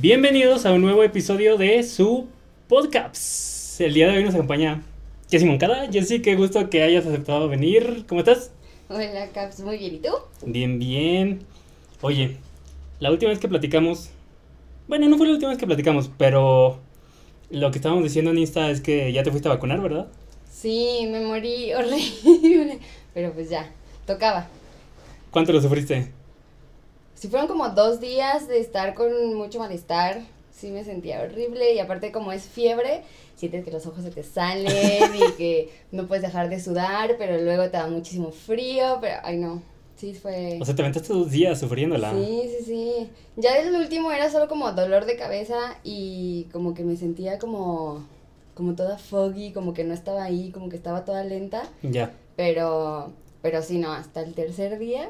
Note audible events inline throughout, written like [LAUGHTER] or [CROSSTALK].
Bienvenidos a un nuevo episodio de su podcast. El día de hoy nos acompaña Jessy Moncada. Jessy, qué gusto que hayas aceptado venir. ¿Cómo estás? Hola, Caps, muy bien. ¿Y tú? Bien, bien. Oye, la última vez que platicamos. Bueno, no fue la última vez que platicamos, pero lo que estábamos diciendo en Insta es que ya te fuiste a vacunar, ¿verdad? Sí, me morí horrible. [LAUGHS] Pero pues ya, tocaba. ¿Cuánto lo sufriste? Si fueron como dos días de estar con mucho malestar. Sí me sentía horrible y aparte como es fiebre, sientes que los ojos se te salen y que [LAUGHS] no puedes dejar de sudar, pero luego te da muchísimo frío, pero ay no, sí fue... O sea, te aventaste dos días sufriéndola. Sí, sí, sí. Ya el último era solo como dolor de cabeza y como que me sentía como, como toda foggy, como que no estaba ahí, como que estaba toda lenta. Ya. Pero, pero sí, no, hasta el tercer día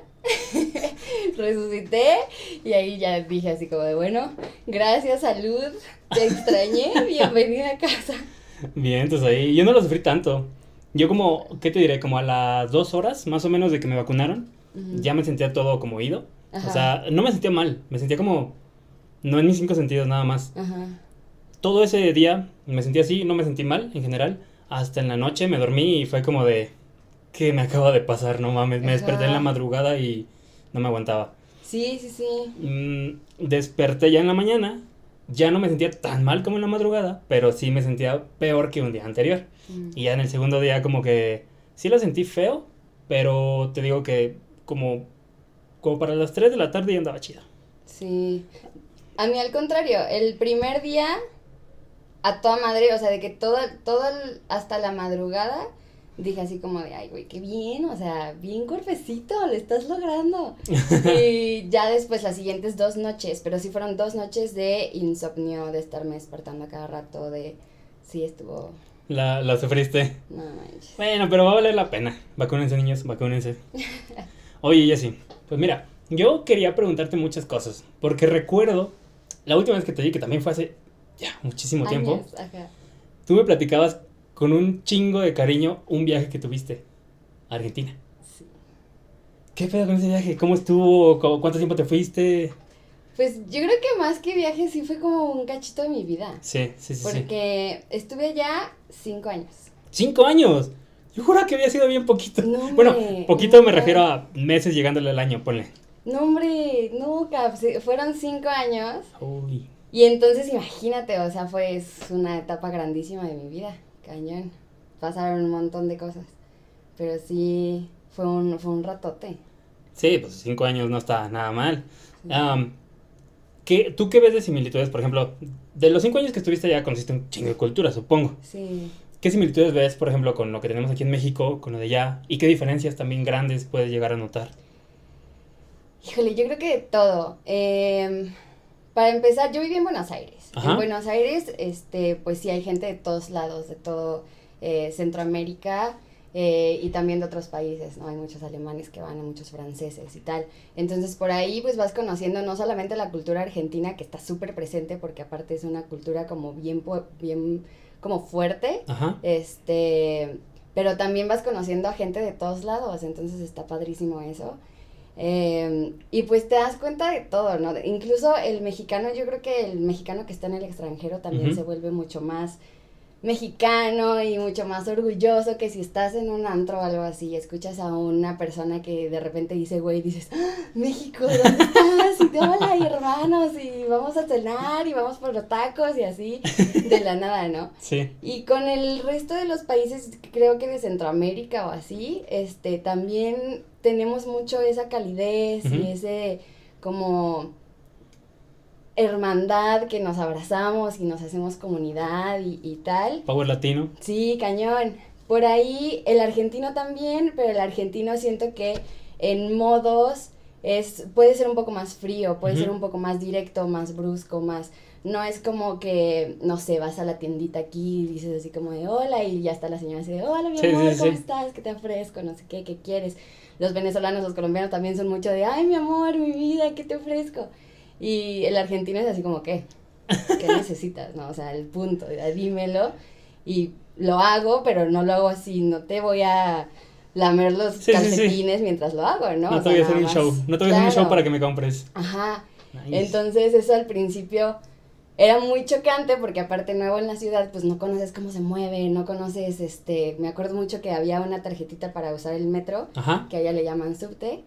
[LAUGHS] resucité y ahí ya dije así como de, bueno, gracias salud, te extrañé, [LAUGHS] bienvenida a casa. Bien, entonces ahí yo no lo sufrí tanto. Yo como, ¿qué te diré? Como a las dos horas más o menos de que me vacunaron, ya me sentía todo como. Ajá. O sea, no me sentía mal, me sentía como, no en mis cinco sentidos nada más. Ajá. Todo ese día me sentí así, no me sentí mal en general. Hasta en la noche me dormí y fue como de, ¿qué me acaba de pasar? No mames, me desperté en la madrugada y no me aguantaba. Sí, sí, sí. Mm, desperté ya en la mañana, ya no me sentía tan mal como en la madrugada, pero sí me sentía peor que un día anterior. Mm. Y ya en el segundo día como que sí lo sentí feo, pero te digo que como, como para las 3 de la tarde ya andaba chido. Sí. A mí al contrario, el primer día a toda madre, o sea, de que todo, todo el- hasta la madrugada dije así como de, ay, güey, qué bien, o sea, bien cuerpecito, lo estás logrando. [LAUGHS] y ya después las siguientes dos noches, pero sí fueron dos noches de insomnio, de estarme despertando a cada rato, de, sí estuvo, La, la sufriste. no manches. Bueno, pero va a valer la pena. Vacúnense, niños, vacúnense. Oye, Jessy, pues mira, yo quería preguntarte muchas cosas, porque recuerdo la última vez que te vi, que también fue hace ya muchísimo tiempo, ajá. tú me platicabas con un chingo de cariño un viaje que tuviste a Argentina. Sí. ¿Qué pedo con ese viaje? ¿Cómo estuvo? ¿Cu- ¿Cuánto tiempo te fuiste? Pues yo creo que más que viaje sí fue como un cachito de mi vida. Sí, sí, sí. sí. Porque estuve allá cinco años. ¡Cinco años! Yo juro que había sido bien poquito. No, [LAUGHS] bueno, hombre, poquito me refiero a meses llegándole al año, ponle. No, hombre, no, Caps, fueron cinco años. Uy. Y entonces imagínate, o sea, fue una etapa grandísima de mi vida, cañón. Pasaron un montón de cosas. Pero sí, fue un, fue un ratote. Sí, pues cinco años no está nada mal. ¿qué, ¿Tú qué ves de similitudes? Por ejemplo, de los cinco años que estuviste allá conociste un chingo de cultura, supongo. Sí. ¿Qué similitudes ves, por ejemplo, con lo que tenemos aquí en México, con lo de allá? ¿Y qué diferencias también grandes puedes llegar a notar? Híjole, yo creo que todo. Em, para empezar, yo viví en Buenos Aires. Ajá. En Buenos Aires, este, pues sí hay gente de todos lados, de todo eh, Centroamérica eh, y también de otros países, ¿no? Hay muchos alemanes que van, hay muchos franceses y tal. Entonces por ahí pues vas conociendo no solamente la cultura argentina, que está súper presente, porque aparte es una cultura como bien, bien como fuerte, Ajá. este, pero también vas conociendo a gente de todos lados, entonces está padrísimo eso. Eh, y pues te das cuenta de todo, ¿no? Incluso el mexicano, yo creo que el mexicano que está en el extranjero también se vuelve mucho más mexicano y mucho más orgulloso que si estás en un antro o algo así y escuchas a una persona que de repente dice, güey, dices, "Ah, México, ¿dónde estás? Y te hola, y [LAUGHS] hermanos, y vamos a cenar, y vamos por los tacos, y así, de la nada, ¿no? Sí. Y con el resto de los países, creo que de Centroamérica o así, este, también tenemos mucho esa calidez y ese como hermandad que nos abrazamos y nos hacemos comunidad y, y tal. Power Latino. Sí, cañón. Por ahí el argentino también, pero el argentino siento que en modos es puede ser un poco más frío, puede ser un poco más directo, más brusco, más no es como que no sé, vas a la tiendita aquí y dices así como de hola y ya está la señora así de hola mi Sí, amor, sí, ¿cómo sí. estás? ¿Qué te ofrezco? No sé qué, ¿qué quieres? Los venezolanos, los colombianos también son mucho de ay mi amor, mi vida, ¿qué te ofrezco? Y el argentino es así como ¿qué? ¿Qué [LAUGHS] necesitas? No, o sea, el punto, ya dímelo y lo hago, pero no lo hago así, no te voy a lamer los Sí, sí, sí. calcetines mientras lo hago, ¿no? No, O te sea, voy a hacer un más- show. No te voy a hacer un show para que me compres. Ajá. Nice. Entonces eso al principio era muy chocante porque aparte nuevo en la ciudad, pues no conoces cómo se mueve, no conoces, este, me acuerdo mucho que había una tarjetita para usar el metro, Ajá. que allá le llaman subte.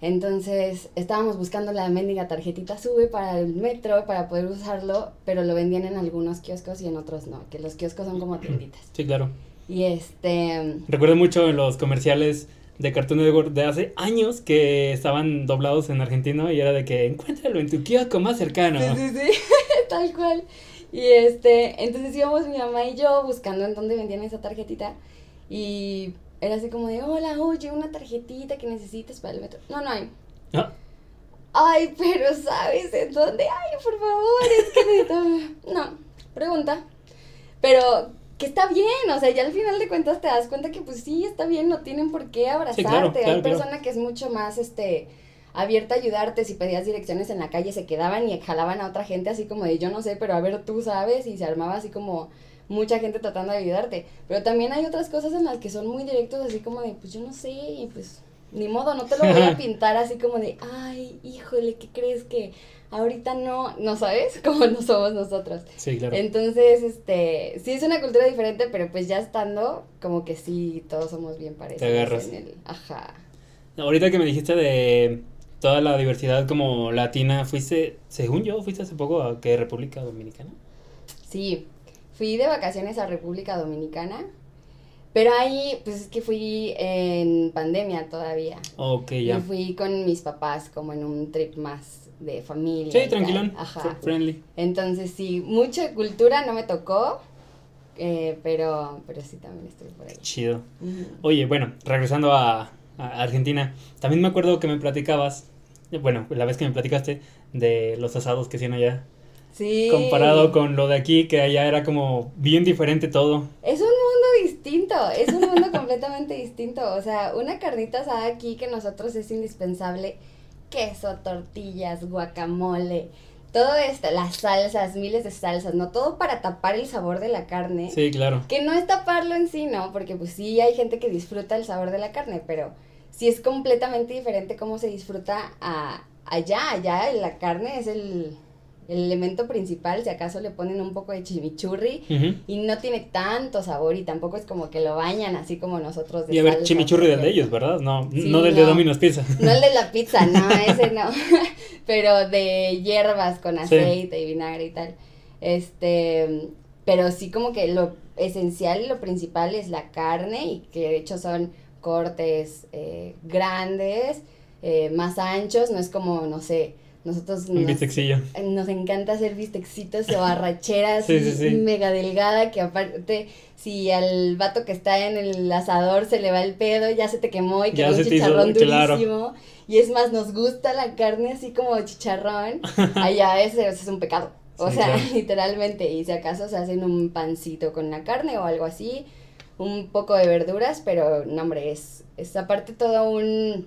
Entonces estábamos buscando la mendiga tarjetita sube para el metro, para poder usarlo, pero lo vendían en algunos kioscos y en otros no, que los kioscos son como tienditas. Sí, claro. Y este, Recuerdo mucho en los comerciales de Cartoon Network de hace años que estaban doblados en argentino y era de que encuéntralo en tu kiosco más cercano. Sí, sí, sí, [LAUGHS] tal cual. Y este, entonces íbamos mi mamá y yo buscando en dónde vendían esa tarjetita y era así como de, hola, oye, una tarjetita que necesitas para el metro. No, no hay. Ah, Ay, pero ¿sabes en dónde hay? Por favor, es que necesito... [LAUGHS] No, pregunta. Pero que está bien, o sea, ya al final de cuentas te das cuenta que pues sí, está bien, no tienen por qué abrazarte. claro, claro, hay claro. persona que es mucho más, este, abierta a ayudarte, si pedías direcciones en la calle se quedaban y jalaban a otra gente así como de yo no sé, pero a ver tú sabes, y se armaba así como mucha gente tratando de ayudarte. Pero también hay otras cosas en las que son muy directos, así como de pues yo no sé, y pues ni modo, no te lo voy a [LAUGHS] pintar así como de, ay, híjole, ¿qué crees que ahorita no? ¿No sabes? [LAUGHS] Como no somos nosotros. sí, claro. Entonces, este, sí es una cultura diferente, pero pues ya estando, como que sí, todos somos bien parecidos. agarras. en el- ajá. Ahorita que me dijiste de toda la diversidad como latina, fuiste, según yo, fuiste hace poco a qué República Dominicana. Sí, fui de vacaciones a República Dominicana, pero ahí, pues es que fui en pandemia todavía. Ok, Y ya. fui con mis papás como en un trip más de familia. y Sí, tal. tranquilón. Ajá. fr- Friendly. Entonces sí, mucha cultura no me tocó, eh, pero, pero sí también estuve por ahí. Chido. Oye, bueno, regresando a, a Argentina, también me acuerdo que me platicabas, bueno, la vez que me platicaste de los asados que hacían allá, Sí. comparado con lo de aquí, que allá era como bien diferente todo. Es un distinto, es un mundo [LAUGHS] completamente distinto. O sea, una carnita asada aquí que nosotros es indispensable. Queso, tortillas, guacamole, todo esto, las salsas, miles de salsas, ¿no? Todo para tapar el sabor de la carne. Sí, claro. Que no es taparlo en sí, ¿no? Porque pues sí hay gente que disfruta el sabor de la carne, pero sí es completamente diferente cómo se disfruta a, allá. Allá la carne es el, el elemento principal, si acaso le ponen un poco de chimichurri y no tiene tanto sabor y tampoco es como que lo bañan así como nosotros de Y a ver, chimichurri del de ellos, ¿verdad? No, Sí, no del de no. Domino's Pizza. No el de la [LAUGHS] pizza, no, ese no. [LAUGHS] pero de hierbas con Sí. aceite y vinagre y tal. Este, pero sí como que lo esencial y lo principal es la carne y que de hecho son cortes eh, grandes, eh, más anchos, no es como, no sé, nosotros Un nos, bistecillo. nos encanta hacer bistexitos o arracheras [LAUGHS] Sí, sí, sí. mega delgada que aparte si al vato que está en el asador se le va el pedo, ya se te quemó y quedó un te hizo- chicharrón claro. durísimo. Y es más, nos gusta la carne así como chicharrón. [LAUGHS] Allá ese, ese es un pecado. O sea, claro. [LAUGHS] literalmente. Y si acaso se hacen un pancito con la carne o algo así, un poco de verduras, pero no, hombre, es, es aparte todo un,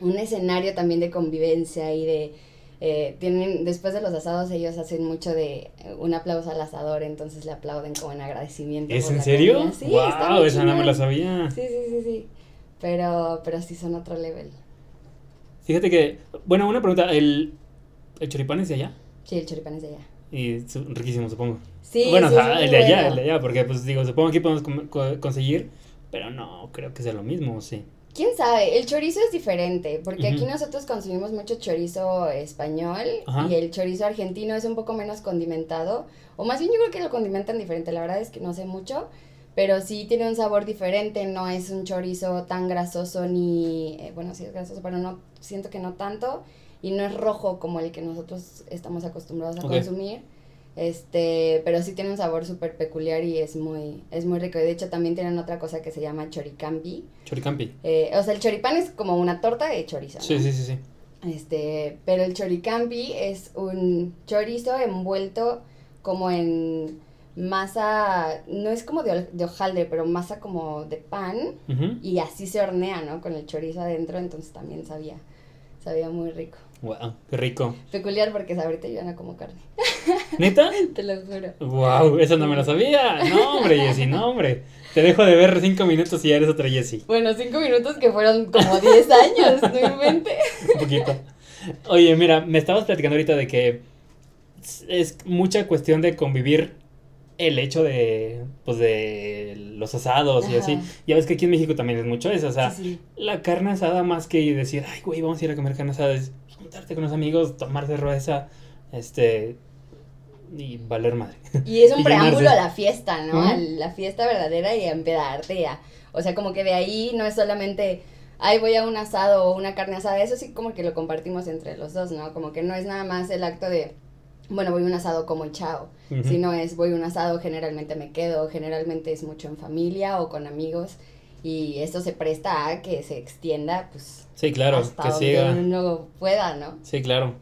un escenario también de convivencia y de... eh, tienen, después de los asados ellos hacen mucho de eh, un aplauso al asador, entonces le aplauden como en agradecimiento. ¿Es por en la serio? comida. Sí, está wow, muy esa no me la sabía. Sí, sí, sí, sí. Pero, pero sí son otro level. Fíjate que, bueno, una pregunta, ¿el, el choripán es de allá? Sí, el choripán es de allá. Y riquísimo, supongo. Sí, bueno, sí, o sea, el de allá, bueno. el de allá, porque pues digo, supongo que aquí podemos conseguir, pero no creo que sea lo mismo, ¿o sí. ¿Quién sabe? El chorizo es diferente, porque aquí nosotros consumimos mucho chorizo español Ajá. y el chorizo argentino es un poco menos condimentado, o más bien yo creo que lo condimentan diferente, la verdad es que no sé mucho, pero sí tiene un sabor diferente, no es un chorizo tan grasoso ni, eh, bueno, sí es grasoso, pero no, siento que no tanto, y no es rojo como el que nosotros estamos acostumbrados a consumir. Este, pero sí tiene un sabor súper peculiar y es muy, es muy rico. Y de hecho también tienen otra cosa que se llama choricampi, Choricampi. eh, o sea, el choripán es como una torta de chorizo. Sí, ¿no? sí, sí, sí. Este, pero el choricampi es un chorizo envuelto como en masa, no es como de, de hojaldre, pero masa como de pan y así se hornea, ¿no? Con el chorizo adentro, entonces también sabía, sabía muy rico. Wow, qué rico. Peculiar porque ahorita yo no como carne, [LAUGHS] ¿Neta? te lo juro. Wow, eso no me lo sabía. No, hombre, Jessy, no, hombre. Te dejo de ver cinco minutos y ya eres otra Jessy. Bueno, cinco minutos que fueron como diez años, no inventes. [LAUGHS] Un poquito. Oye, mira, me estabas platicando ahorita de que es mucha cuestión de convivir el hecho de, pues, de los asados y así. Ya ves que aquí en México también es mucho eso, o sea, Sí, sí. la carne asada más que decir, ay, güey, vamos a ir a comer carne asada, es juntarte con los amigos, tomar cerveza, este, y valer madre. Y es un [LAUGHS] Y preámbulo llenarse. a la fiesta, ¿no? Ujú. A la fiesta verdadera y a empedarte. a- o sea, como que de ahí no es solamente, ay, voy a un asado o una carne asada. Eso sí como que lo compartimos entre los dos, ¿no? Como que no es nada más el acto de, bueno, voy a un asado como y chao. Ujú. Sino es, voy a un asado, generalmente me quedo, generalmente es mucho en familia o con amigos. Y eso se presta a que se extienda, pues, Sí, claro, hasta que donde siga. uno pueda, ¿no? Sí, claro.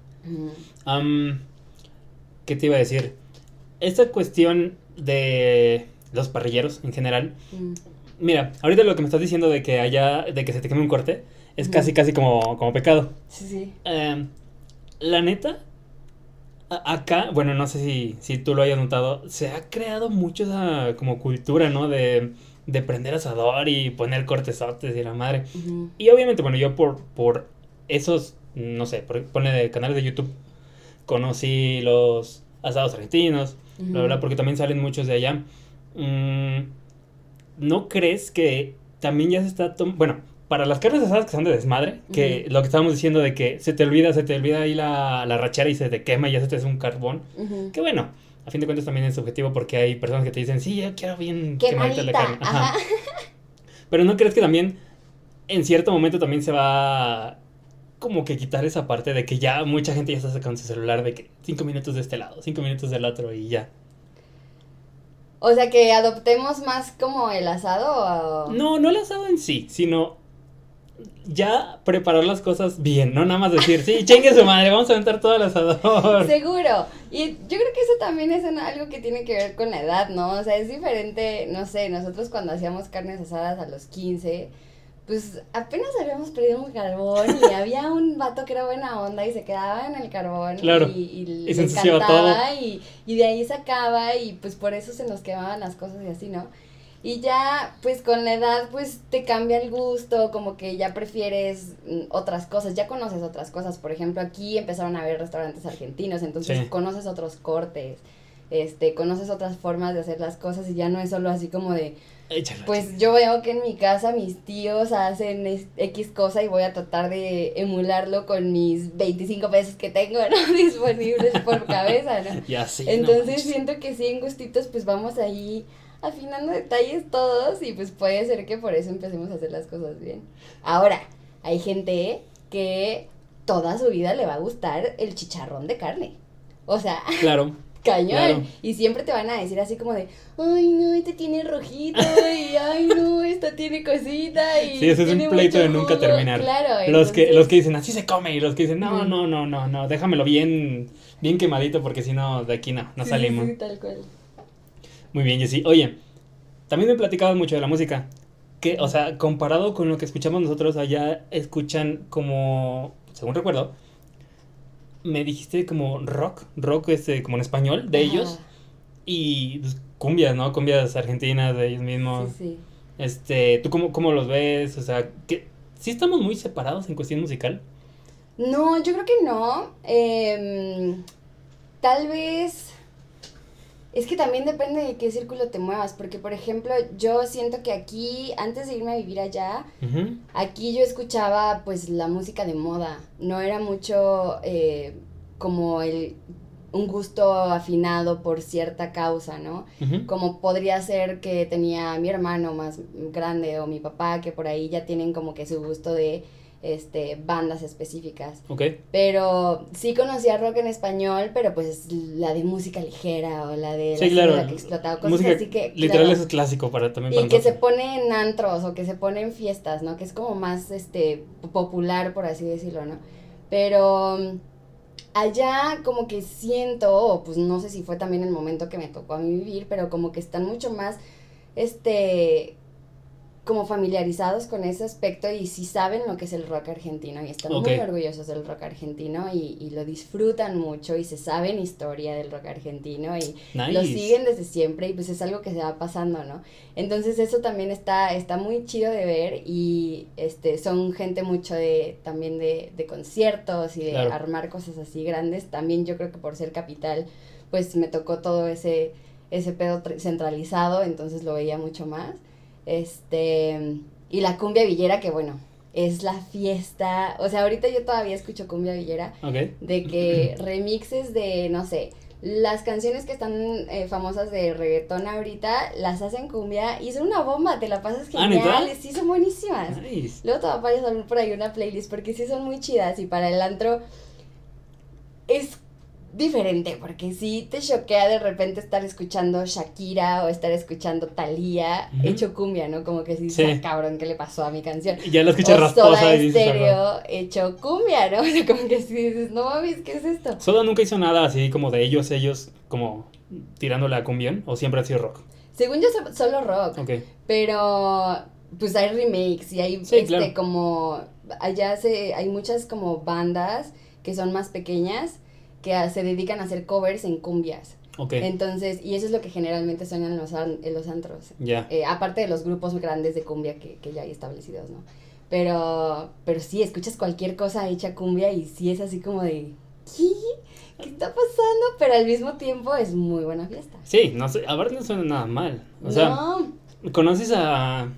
¿Qué te iba a decir? Esta cuestión de los parrilleros en general. Mm. Mira, ahorita lo que me estás diciendo de que haya, de que se te queme un corte, es casi, casi como, como pecado. Sí, sí. Em, la neta, acá, bueno, no sé si, si tú lo hayas notado, se ha creado mucho esa como cultura, ¿no? De, de prender asador y poner cortesotes y la madre. Y obviamente, bueno, yo por, por esos, no sé, por, pone de canales de YouTube, conocí los asados argentinos, bla, bla, Ujú. porque también salen muchos de allá. Mm, ¿No crees que también ya se está tomando, bueno, para las carnes asadas que son de desmadre, que lo que estábamos diciendo de que se te olvida, se te olvida ahí la, la rachera y se te quema y ya se te hace un carbón, que bueno, a fin de cuentas también es subjetivo porque hay personas que te dicen, sí, yo quiero bien quemadita la carne. Ajá. ajá. Pero ¿no crees que también en cierto momento también se va como que quitar esa parte de que ya mucha gente ya está con su celular de que cinco minutos de este lado, cinco minutos del otro y ya? O sea, que adoptemos más como el asado o... No, no el asado en sí, sino ya preparar las cosas bien, no nada más decir, sí, chingue su madre, vamos a aventar todo el asador. [LAUGHS] Seguro. Y yo creo que eso también es algo que tiene que ver con la edad, ¿no? O sea, es diferente, no sé, nosotros cuando hacíamos carnes asadas a los 15, pues apenas habíamos perdido un carbón y [LAUGHS] había un vato que era buena onda y se quedaba en el carbón Claro. y, y, Y le se ensuciaba encantaba y, y de ahí sacaba y pues por eso se nos quemaban las cosas y así, ¿no? Y ya, pues con la edad, pues te cambia el gusto, como que ya prefieres mm, otras cosas, ya conoces otras cosas. Por ejemplo, aquí empezaron a haber restaurantes argentinos, entonces Sí. conoces otros cortes, este, conoces otras formas de hacer las cosas y ya no es solo así como de, Échalo. pues yo veo que en mi casa mis tíos hacen X cosa y voy a tratar de emularlo con mis 25 pesos que tengo, ¿no? [LAUGHS] Disponibles por cabeza, ¿no? [LAUGHS] Ya sí. no Entonces siento que sí, en gustitos, pues vamos ahí afinando detalles todos y pues puede ser que por eso empecemos a hacer las cosas bien. Ahora, hay gente que toda su vida le va a gustar el chicharrón de carne. O sea, [LAUGHS] Claro. cañón. Claro. Y siempre te van a decir así como de, ay no, este tiene rojito y ay no, esta tiene cosita y Sí, ese es un pleito de nunca jugo". terminar. Claro. Los que, entonces- los que dicen así se come y los que dicen no, no, no, no, no, déjamelo bien, bien quemadito porque si no, de aquí no, no Sí, salimos. Sí, tal cual. Muy bien, Jessy. Oye, también me platicabas mucho de la música. Que, o sea, comparado con lo que escuchamos nosotros, allá escuchan como, según recuerdo, me dijiste como rock, rock este, como en español de Ajá. ellos y pues, cumbias, ¿no? Cumbias argentinas de ellos mismos. Sí, sí. Este, ¿tú cómo, cómo los ves? O sea, que sí estamos muy separados en cuestión musical. No, yo creo que no. Em, tal vez. Es que también depende de qué círculo te muevas. Porque, por ejemplo, yo siento que aquí, antes de irme a vivir allá, aquí yo escuchaba pues la música de moda. No era mucho eh, como el un gusto afinado por cierta causa, ¿no? Como podría ser que tenía mi hermano más grande o mi papá, que por ahí ya tienen como que su gusto de este bandas específicas. Ok. Pero sí conocía rock en español, pero pues la de música ligera o la de Sí, la claro. Que explotaba, cosas Música así que literal claro, es clásico para también para y que se pone en antros o que se pone en fiestas, ¿no? Que es como más este popular por así decirlo, ¿no? Pero mm, allá como que siento, o pues no sé si fue también el momento que me tocó a mí vivir, pero como que están mucho más este como familiarizados con ese aspecto y sí saben lo que es el rock argentino y están muy orgullosos del rock argentino y, y lo disfrutan mucho y se saben historia del rock argentino y Nice. lo siguen desde siempre y pues es algo que se va pasando, ¿no? Entonces eso también está, está muy chido de ver y este son gente mucho de también de, de conciertos y de Claro. armar cosas así grandes. También yo creo que por ser capital, pues me tocó todo ese, ese pedo tr- centralizado, entonces lo veía mucho más. Este, y la cumbia villera, que bueno, es la fiesta. O sea, ahorita yo todavía escucho cumbia villera Ok. de que [LAUGHS] remixes de, no sé, las canciones que están eh, famosas de reggaetón ahorita, las hacen cumbia y son una bomba, te la pasas Ah, genial, sí son buenísimas. Nice. Luego te va a pasar por ahí una playlist porque sí son muy chidas y para el antro es diferente porque sí te choquea de repente estar escuchando Shakira o estar escuchando Thalía hecho cumbia, ¿no? Como que sí, Sí. "Ah, cabrón, ¿qué le pasó a mi canción? Y Ya lo escuchas rasposa y dices. "Ah, hecho cumbia, ¿no? [LAUGHS] O sea, como que sí dices, no mames, ¿qué es esto? Soda nunca hizo nada así como de ellos, ellos como tirándole a cumbión o siempre ha sido rock. Según yo, so- solo rock. Ok. Pero pues hay remakes y hay Sí, este claro. como allá se hay muchas como bandas que son más pequeñas que a- se dedican a hacer covers en cumbias. Ok. Entonces, y eso es lo que generalmente suenan en los, an- en los antros. Ya. Eh, aparte de los grupos grandes de cumbia que, que ya hay establecidos, ¿no? Pero, pero sí, escuchas cualquier cosa hecha cumbia y sí es así como de, ¿qué? ¿Qué está pasando? Pero al mismo tiempo es muy buena fiesta. Sí, no sé, a ver, no suena nada mal. O sea, no, ¿conoces a.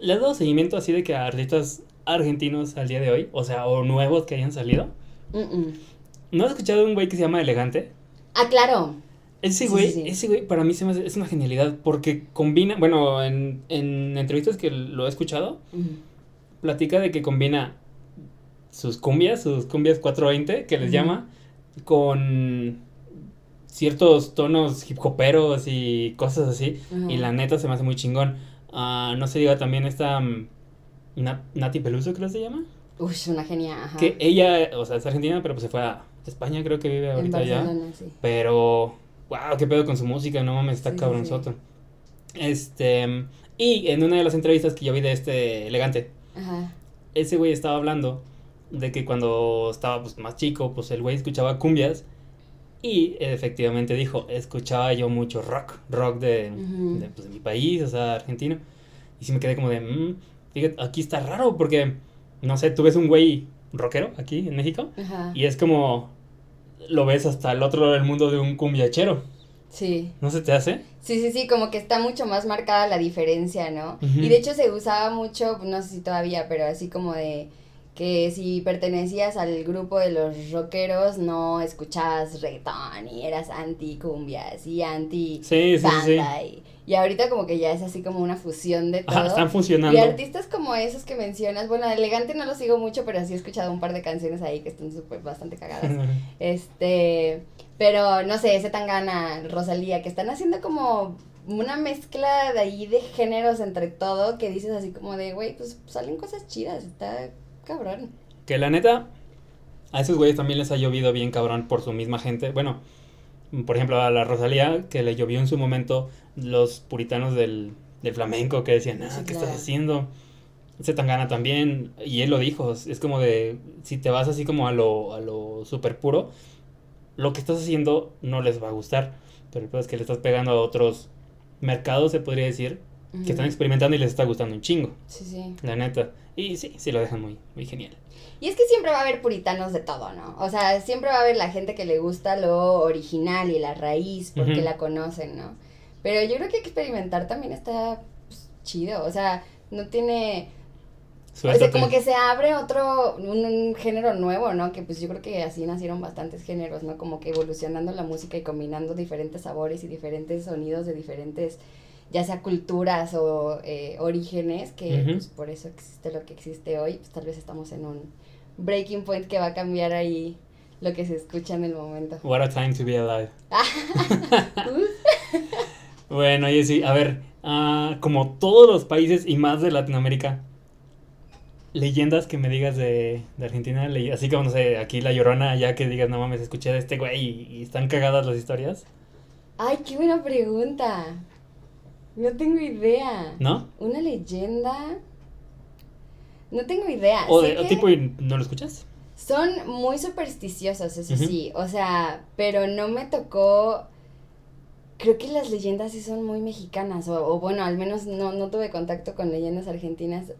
¿Le has dado seguimiento así de que a artistas argentinos al día de hoy? O sea, o nuevos que hayan salido. mm, mm. ¿No has escuchado de un güey que se llama Elegante? Ah, claro. Ese güey, sí, sí. ese güey para mí se me hace- es una genialidad porque combina, bueno, en, en entrevistas que lo he escuchado, Ujú. platica de que combina sus cumbias, sus cumbias 420, que les llama, con ciertos tonos hip hoperos y cosas así. Y la neta se me hace muy chingón. Ah, no se diga también esta mm, Na- Nati Peluso, creo que se llama. Uy, una genia, ajá. Que ella, o sea, es argentina, pero pues se fue a España, creo que vive ahorita ya. Sí. Pero, wow, qué pedo con su música, no mames, está Sí, sí, cabronzoto. Este, y en una de las entrevistas que yo vi de este elegante, Ajá. ese güey estaba hablando de que cuando estaba pues, más chico, pues el güey escuchaba cumbias y efectivamente dijo, escuchaba yo mucho rock, rock de, de, pues, de mi país, o sea, argentino. Y sí me quedé como de, "Mm, fíjate, aquí está raro porque, no sé, tú ves un güey rockero aquí en México Ajá. y es como, lo ves hasta el otro lado del mundo de un cumbiachero, Sí. ¿no se te hace? Sí, sí, sí, como que está mucho más marcada la diferencia, ¿no? Y de hecho se usaba mucho, no sé si todavía, pero así como de que si pertenecías al grupo de los rockeros no escuchabas reggaetón y eras anti cumbias y anti Sí, sí, sí, y, y ahorita como que ya es así como una fusión de todo. Ajá, están Y funcionando. artistas como esos que mencionas, bueno, Elegante no lo sigo mucho, pero sí he escuchado un par de canciones ahí que están súper bastante cagadas. [LAUGHS] Este, pero no sé, ese Tangana, Rosalía, que están haciendo como una mezcla de ahí de géneros entre todo, que dices así como de, güey, pues salen cosas chidas, está cabrón. Que la neta, a esos güeyes también les ha llovido bien cabrón por su misma gente. Bueno, por ejemplo, a la Rosalía, que le llovió en su momento los puritanos del, del flamenco que decían, ah, ¿qué claro. estás haciendo? Ese Tangana también, y él lo dijo, es como de, si te vas así como a lo, a lo super puro, lo que estás haciendo no les va a gustar, pero el es que le estás pegando a otros mercados, se podría decir, que están experimentando y les está gustando un chingo, Sí, sí. la neta. Y sí, sí lo dejan muy, muy genial. Y es que siempre va a haber puritanos de todo, ¿no? O sea, siempre va a haber la gente que le gusta lo original y la raíz porque la conocen, ¿no? Pero yo creo que experimentar también está pues, chido, o sea, no tiene... O sea, Suéltate. como que se abre otro, un, un género nuevo, ¿no? Que pues yo creo que así nacieron bastantes géneros, ¿no? Como que evolucionando la música y combinando diferentes sabores y diferentes sonidos de diferentes, ya sea culturas o eh, orígenes, que pues, por eso existe lo que existe hoy. Pues tal vez estamos en un breaking point que va a cambiar ahí lo que se escucha en el momento. What a time to be alive. [LAUGHS] Uh, Bueno, y sí, a ver, ah, como todos los países y más de Latinoamérica, leyendas que me digas de, de Argentina, le- así como, no sé, aquí La Llorona, ya que digas, no mames, escuché de este güey y, y están cagadas las historias. Ay, qué buena pregunta. No tengo idea. ¿No? Una leyenda. No tengo idea. O de o tipo, ¿no lo escuchas? Son muy supersticiosos, eso sí. O sea, pero no me tocó. Creo que las leyendas sí son muy mexicanas. O, o bueno, al menos no, no tuve contacto con leyendas argentinas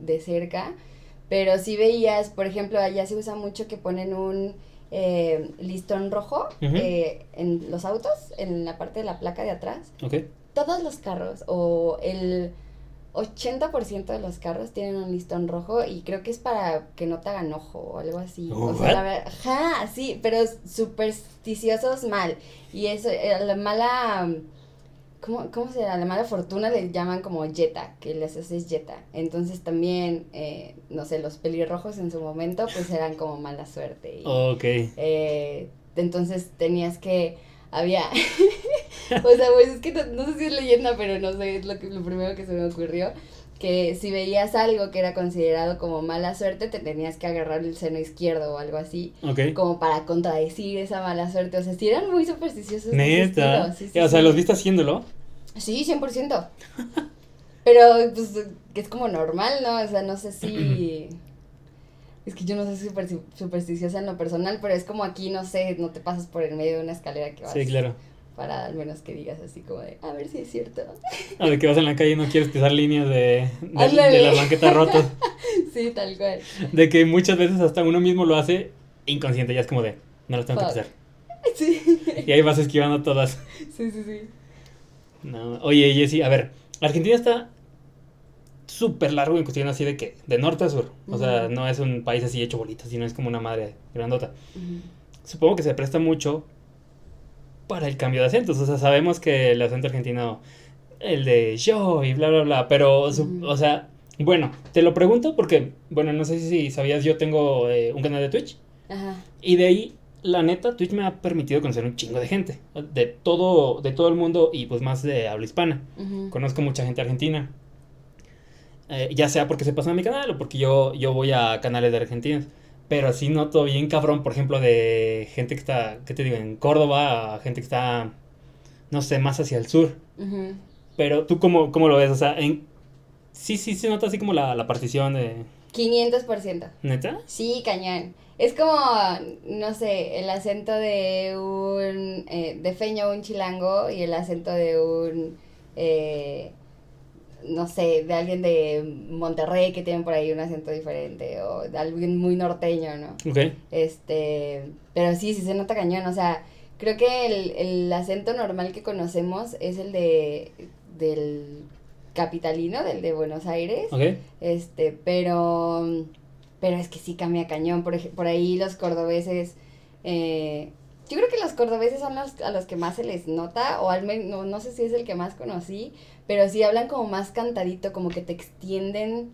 de cerca. Pero sí veías, por ejemplo, allá se usa mucho que ponen un eh, listón rojo eh, en los autos, en la parte de la placa de atrás. Ok. Todos los carros o el 80% de los carros tienen un listón rojo y creo que es para que no te hagan ojo o algo así. O sea, la verdad, ajá, sí, pero supersticiosos mal. Y eso, eh, la mala, ¿cómo, ¿cómo se llama? La mala fortuna le llaman como yeta, que les haces yeta. Entonces también, eh, no sé, los pelirrojos en su momento pues eran como mala suerte. Y, Ok. eh, entonces tenías que. Había. [LAUGHS] [LAUGHS] o sea, pues es que no, no sé si es leyenda, pero no sé, es lo, que, lo primero que se me ocurrió. Que si veías algo que era considerado como mala suerte, te tenías que agarrar el seno izquierdo o algo así, Ok. como para contradecir esa mala suerte. O sea, sí eran muy supersticiosos. Neta. estilo, sí, sí, o sea, los viste haciéndolo. Sí, 100%. Pero, pues, que es como normal, ¿no? O sea, no sé si... [CLEARS THROAT] Es que yo no soy super, supersticiosa en lo personal, pero es como aquí, no sé, no te pasas por el medio de una escalera que vas Sí, claro. Para al menos que digas así como de, a ver si es cierto. A de que vas en la calle y no quieres pisar líneas de, de, de las banquetas rotas. [LAUGHS] sí, tal cual. De que muchas veces hasta uno mismo lo hace inconsciente. Ya es como de, no las tengo que pisar. [LAUGHS] Sí, Y ahí vas esquivando todas. sí, sí, sí. No. Oye, Jessy, a ver. Argentina está súper largo en cuestión así de que, de norte a sur. O sea, no es un país así hecho bolitas, sino es como una madre grandota. Supongo que se presta mucho para el cambio de acentos. O sea, sabemos que el acento argentino, el de yo y bla, bla, bla. Pero, su- o sea, bueno, te lo pregunto porque, bueno, no sé si sabías, yo tengo eh, un canal de Twitch. Ajá. Y de ahí, la neta, Twitch me ha permitido conocer un chingo de gente. De todo, de todo el mundo y pues más de habla hispana. Conozco mucha gente argentina. Eh, ya sea porque se pasan a mi canal o porque yo, yo voy a canales de argentinos. Pero sí noto bien cabrón, por ejemplo, de gente que está, ¿qué te digo? En Córdoba, a gente que está, no sé, más hacia el sur. Pero tú, ¿cómo, cómo lo ves? O sea, en... sí, sí se nota así como la, la partición de... 500%. ¿Neta? Sí, cañón. Es como, no sé, el acento de un eh, de feño un chilango y el acento de un, eh, no sé, de alguien de Monterrey que tiene por ahí un acento diferente o de alguien muy norteño, ¿no? Ok. Este, pero sí, sí se nota cañón, o sea, creo que el, el acento normal que conocemos es el de, del capitalino, del de Buenos Aires. Ok. Este, pero, pero es que sí cambia cañón. Por, por ahí los cordobeses, eh, yo creo que los cordobeses son los a los que más se les nota, o al menos, no, no sé si es el que más conocí, pero sí hablan como más cantadito, como que te extienden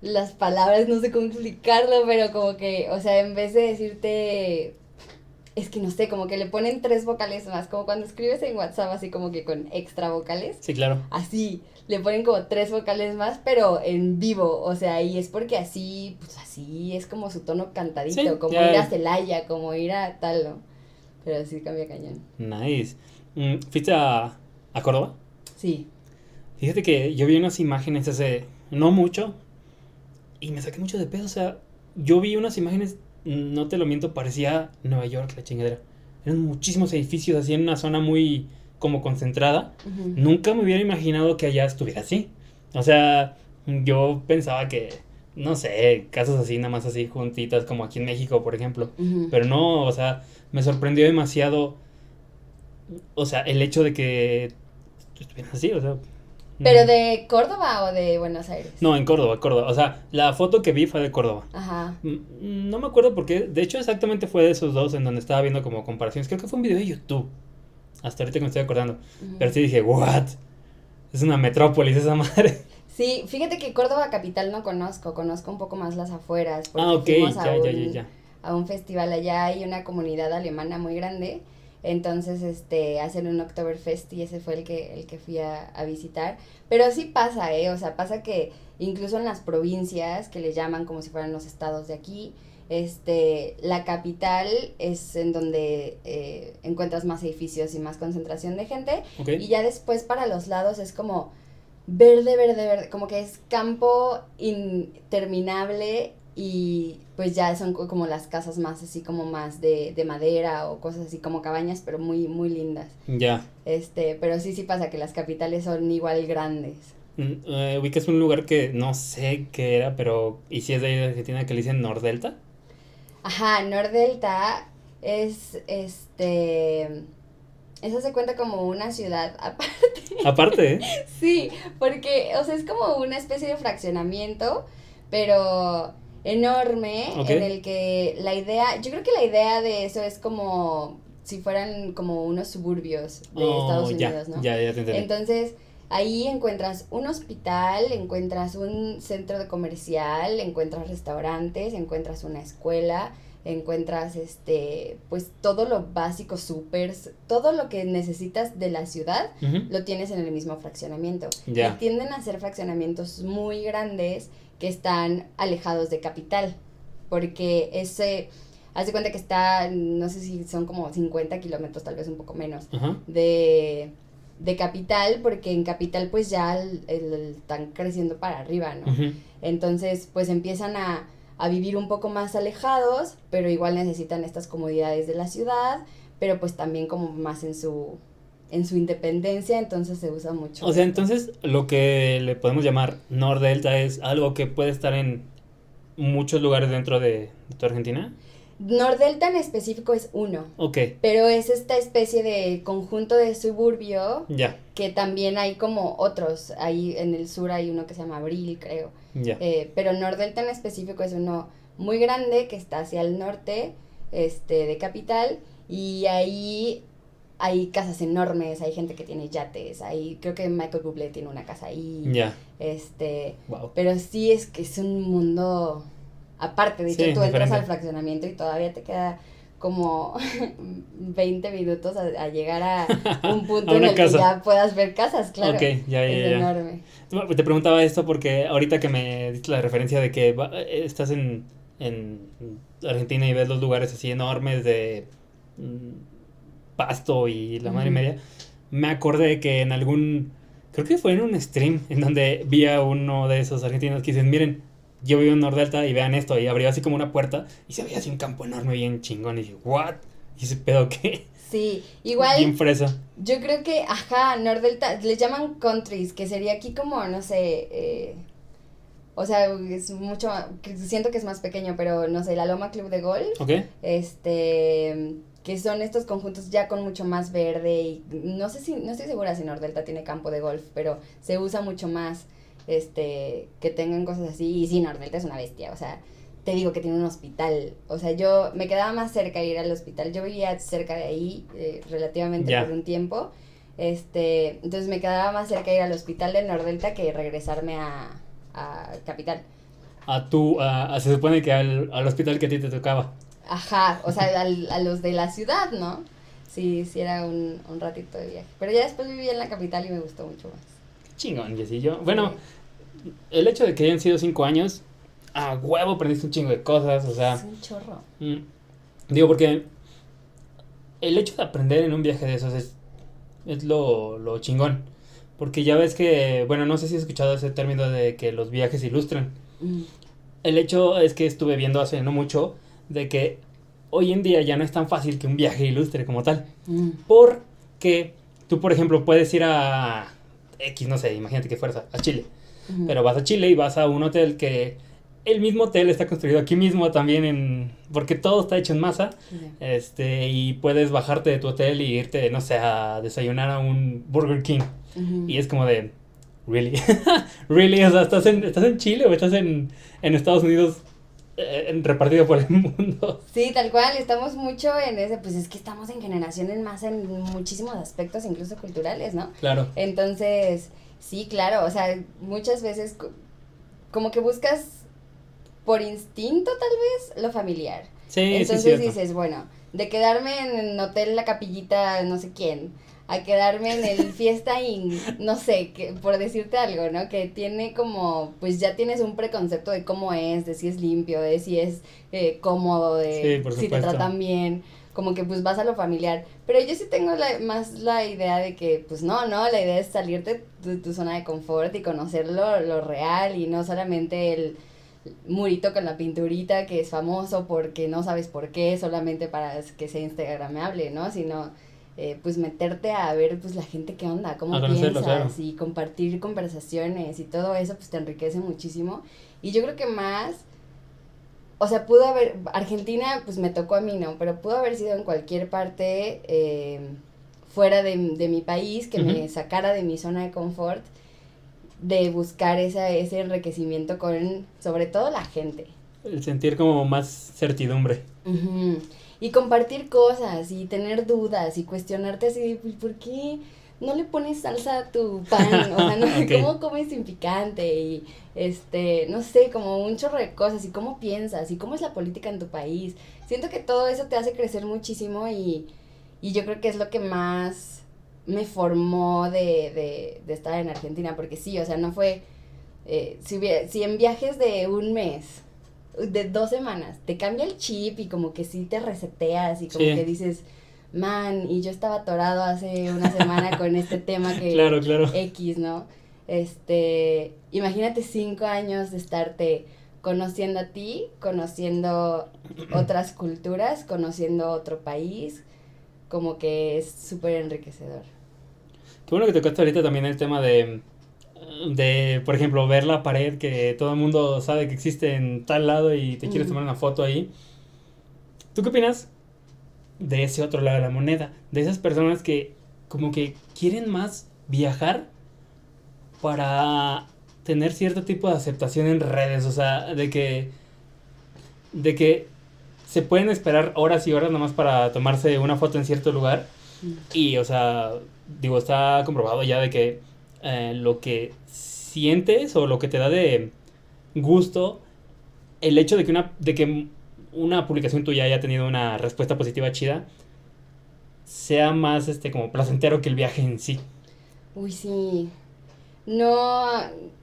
las palabras, no sé cómo explicarlo, pero como que, o sea, en vez de decirte, es que no sé, como que le ponen tres vocales más, como cuando escribes en WhatsApp, así como que con extra vocales Sí, claro. así, le ponen como tres vocales más, pero en vivo, o sea, y es porque así, pues así es como su tono cantadito, Sí, como ya. ir a Celaya, como ir a tal, ¿no? Pero sí cambia cañón. Nice. Mm, ¿Fuiste a, a Córdoba? Sí. Fíjate que yo vi unas imágenes hace no mucho y me saqué mucho de pedo. O sea, yo vi unas imágenes, no te lo miento, parecía Nueva York, la chingadera. Eran muchísimos edificios así en una zona muy como concentrada. Nunca me hubiera imaginado que allá estuviera así. O sea, yo pensaba que, no sé, casas así, nada más así juntitas, como aquí en México, por ejemplo. Pero no, o sea, me sorprendió demasiado. O sea, el hecho de que estuvieran así, o sea. ¿Pero mm. de Córdoba o de Buenos Aires? No, en Córdoba, Córdoba. O sea, la foto que vi fue de Córdoba. Ajá. Mm, No me acuerdo por qué. De hecho, exactamente fue de esos dos en donde estaba viendo como comparaciones. Creo que fue un video de YouTube. Hasta ahorita que me estoy acordando. Pero sí dije, ¿what? Es una metrópolis esa madre. Sí, fíjate que Córdoba capital no conozco, conozco un poco más las afueras. porque Ah, ok, fuimos a ya, ya, ya, un- ya. a un festival allá hay una comunidad alemana muy grande Entonces, este, hacen un Oktoberfest y ese fue el que, el que fui a, a visitar. Pero sí pasa, ¿eh? O sea, pasa que incluso en las provincias, que le llaman como si fueran los estados de aquí, este, la capital es en donde eh, encuentras más edificios y más concentración de gente. Y ya después para los lados es como verde, verde, verde, como que es campo interminable y pues ya son co- como las casas más así como más de, de madera o cosas así como cabañas, pero muy, muy lindas. Ya. Este, pero sí, sí pasa que las capitales son igual grandes. Mm, eh, ubicas un lugar que no sé qué era, pero. ¿Y si es de ahí de Argentina que le dicen Nordelta? Ajá, Nordelta es este. Eso se cuenta como una ciudad [LAUGHS] aparte. Aparte, ¿eh? Sí, porque, o sea, es como una especie de fraccionamiento, pero enorme, en el que la idea, yo creo que la idea de eso es como si fueran como unos suburbios de Oh, Estados ya, Unidos, ¿no? Ya, ya te entendí. Entonces, ahí encuentras un hospital, encuentras un centro de comercial, encuentras restaurantes, encuentras una escuela, encuentras este, pues todo lo básico, súper, todo lo que necesitas de la ciudad lo tienes en el mismo fraccionamiento. Y tienden a ser fraccionamientos muy grandes que están alejados de capital, porque ese, haz de cuenta que está, no sé si son como 50 kilómetros, tal vez un poco menos, de, de capital, porque en capital pues ya el- el- están creciendo para arriba, ¿no? Entonces pues empiezan a, a vivir un poco más alejados, pero igual necesitan estas comodidades de la ciudad, pero pues también como más en su, en su independencia, entonces se usa mucho. O sea, entonces lo que le podemos llamar Nordelta es algo que puede estar en muchos lugares dentro de, de tu Argentina. Nordelta en específico es uno, Ok, pero es esta especie de conjunto de suburbio ya, que también hay como otros, ahí en el sur hay uno que se llama Abril, creo. Eh, pero Nordelta en específico es uno muy grande que está hacia el norte este, de Capital y ahí hay casas enormes, hay gente que tiene yates, hay, creo que Michael Bublé tiene una casa ahí, Ya, este, wow. pero sí es que es un mundo aparte, de Sí, tú entras diferente. al fraccionamiento y todavía te queda como [LAUGHS] 20 minutos a, a llegar a [LAUGHS] un punto A en el casa. que ya puedas ver casas, claro. Ok, ya, ya, es ya. enorme. Te preguntaba esto porque ahorita que me diste la referencia de que va- eh, estás en, en Argentina y ves los lugares así enormes de mm, pasto y la madre y Ujú. media, me acordé que en algún, creo que fue en un stream en donde vi a uno de esos argentinos que dicen, miren, yo vivo en Nordelta y vean esto, y abrió así como una puerta y se veía así un campo enorme bien chingón y dije, ¿what? ¿Y ese pedo qué? Sí, igual Bien fresa. Yo creo que, ajá, Nordelta, les llaman countries, que sería aquí como, no sé, eh, o sea, es mucho, siento que es más pequeño, pero no sé, la Loma Club de Golf, ¿Ok? este, que son estos conjuntos ya con mucho más verde y no sé si, no estoy segura si Nordelta tiene campo de golf, pero se usa mucho más, este, que tengan cosas así, y sí, Nordelta es una bestia, o sea, te digo que tiene un hospital, o sea, yo me quedaba más cerca de ir al hospital, yo vivía cerca de ahí, eh, relativamente por un tiempo, este, entonces me quedaba más cerca de ir al hospital de Nordelta que regresarme a, a Capital. A tú, a- a- se supone que al, al hospital que a ti te tocaba. Ajá, o sea, al- a los de la ciudad, ¿no? Sí, sí era un, un ratito de viaje. Pero ya después viví en la capital y me gustó mucho más. Chingón, Jessy. Yo, bueno, el hecho de que hayan sido cinco años, a huevo aprendiste un chingo de cosas, o es sea, un chorro. mm, digo, porque el hecho de aprender en un viaje de esos es, es lo, lo chingón. Porque ya ves que, bueno, no sé si has escuchado ese término de que los viajes ilustran. Mm, El hecho es que estuve viendo hace no mucho de que hoy en día ya no es tan fácil que un viaje ilustre como tal. mm, Porque tú, por ejemplo, puedes ir a X, no sé, imagínate que fueras a- Chile. Pero vas a Chile y vas a un hotel que el mismo hotel está construido aquí mismo también en porque todo está hecho en masa, este y puedes bajarte de tu hotel y irte, no sé, a desayunar a un Burger King. Y es como de really [LAUGHS] really, o sea, estás en estás en Chile o estás en en Estados Unidos eh, repartido por el mundo. [LAUGHS] Sí, tal cual, estamos mucho en ese, pues es que estamos en generaciones más en muchísimos aspectos, incluso culturales, ¿no? Claro. Entonces, sí, claro, o sea, muchas veces co- como que buscas por instinto tal vez lo familiar. Sí, sí, Entonces cierto. dices, bueno, de quedarme en el hotel La Capillita, no sé quién, a quedarme en el Fiesta Inn, no sé, que, por decirte algo, ¿no? Que tiene como, pues ya tienes un preconcepto de cómo es, de si es limpio, de si es eh, cómodo, de si te tratan bien, como que pues vas a lo familiar. Pero yo sí tengo la, más la idea de que, pues no, no, la idea es salirte de tu, zona de confort y conocer lo, lo real y no solamente el murito con la pinturita que es famoso porque no sabes por qué, solamente para que sea instagramable, ¿no? Sino eh, pues meterte a ver pues la gente qué onda, cómo piensas y compartir conversaciones y todo eso pues te enriquece muchísimo. Y yo creo que más, o sea, pudo haber, Argentina pues me tocó a mí, ¿no? Pero pudo haber sido en cualquier parte eh, fuera de, mi país que me sacara de mi zona de confort, de buscar esa, ese enriquecimiento con sobre todo la gente. El sentir como más certidumbre y compartir cosas y tener dudas y cuestionarte así, pues, ¿por qué no le pones salsa a tu pan? O sea, [LAUGHS] ¿no? ¿cómo comes sin picante? Y, este, no sé, como un chorro de cosas y cómo piensas y cómo es la política en tu país. Siento que todo eso te hace crecer muchísimo y, y yo creo que es lo que más me formó de, de, de estar en Argentina, porque sí, o sea, no fue... Eh, si, si en viajes de un mes de dos semanas, te cambia el chip y como que sí te reseteas y como que dices, man, y yo estaba atorado hace una semana con este tema [LAUGHS] que claro, claro. X, ¿no? Este, imagínate cinco años de estarte conociendo a ti, conociendo otras culturas, conociendo otro país, como que es súper enriquecedor. Qué bueno que tocaste ahorita también el tema de de, por ejemplo, ver la pared que todo el mundo sabe que existe en tal lado y te quieres tomar una foto ahí. ¿Tú qué opinas de ese otro lado de la moneda? De esas personas que como que quieren más viajar para tener cierto tipo de aceptación en redes, o sea, de que de que se pueden esperar horas y horas nomás para tomarse una foto en cierto lugar y, o sea, digo, está comprobado ya de que eh, lo que sientes o lo que te da de gusto el hecho de que una, de que una publicación tuya haya tenido una respuesta positiva chida sea más este como placentero que el viaje en sí. Uy, sí. No,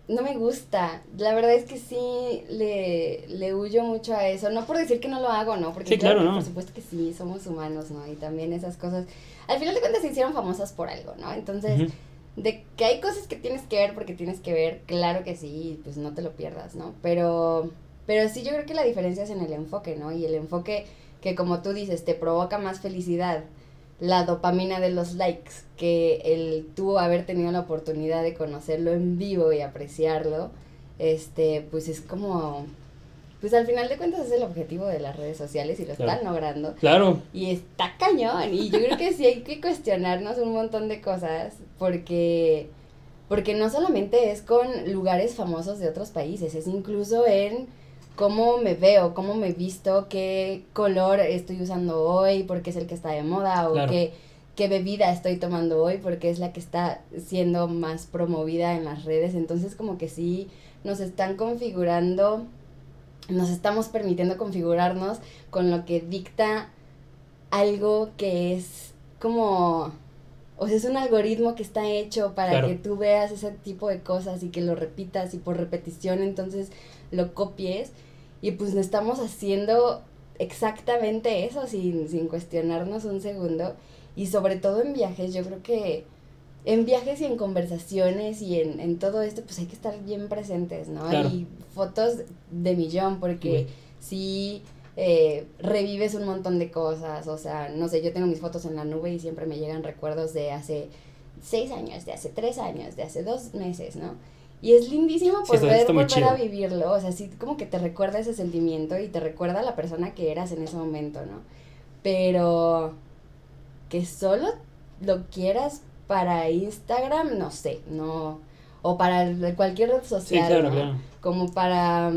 no me gusta. La verdad es que sí le, le huyo mucho a eso. No por decir que no lo hago, ¿no? Porque claro, por supuesto que sí, somos humanos, ¿no? Y también esas cosas. Al final de cuentas se hicieron famosas por algo, ¿no? Entonces, de que hay cosas que tienes que ver porque tienes que ver, claro que sí, pues no te lo pierdas, ¿no? Pero, pero sí yo creo que la diferencia es en el enfoque, ¿no? Y el enfoque que como tú dices, te provoca más felicidad, la dopamina de los likes, que el tú haber tenido la oportunidad de conocerlo en vivo y apreciarlo, este, pues es como pues al final de cuentas es el objetivo de las redes sociales y lo están logrando. Claro. Y está cañón. Y yo creo que sí hay que cuestionarnos un montón de cosas porque, porque no solamente es con lugares famosos de otros países, es incluso en cómo me veo, cómo me visto, qué color estoy usando hoy, porque es el que está de moda, o qué, qué bebida estoy tomando hoy, porque es la que está siendo más promovida en las redes. Entonces como que sí nos están configurando nos estamos permitiendo configurarnos con lo que dicta algo que es como, o sea, es un algoritmo que está hecho para que tú veas ese tipo de cosas y que lo repitas y por repetición entonces lo copies. Y pues estamos haciendo exactamente eso sin, sin cuestionarnos un segundo. Y sobre todo en viajes yo creo que en viajes y en conversaciones y en, en todo esto, pues hay que estar bien presentes, ¿no? Y fotos de millón, porque si eh, revives un montón de cosas, o sea, no sé, yo tengo mis fotos en la nube y siempre me llegan recuerdos de hace seis años, de hace tres años, de hace dos meses, ¿no? Y es lindísimo poder volver a vivirlo, o sea, sí, como que te recuerda ese sentimiento y te recuerda a la persona que eras en ese momento, ¿no? Pero que solo lo quieras para Instagram, no sé, no, o para cualquier red social, como para,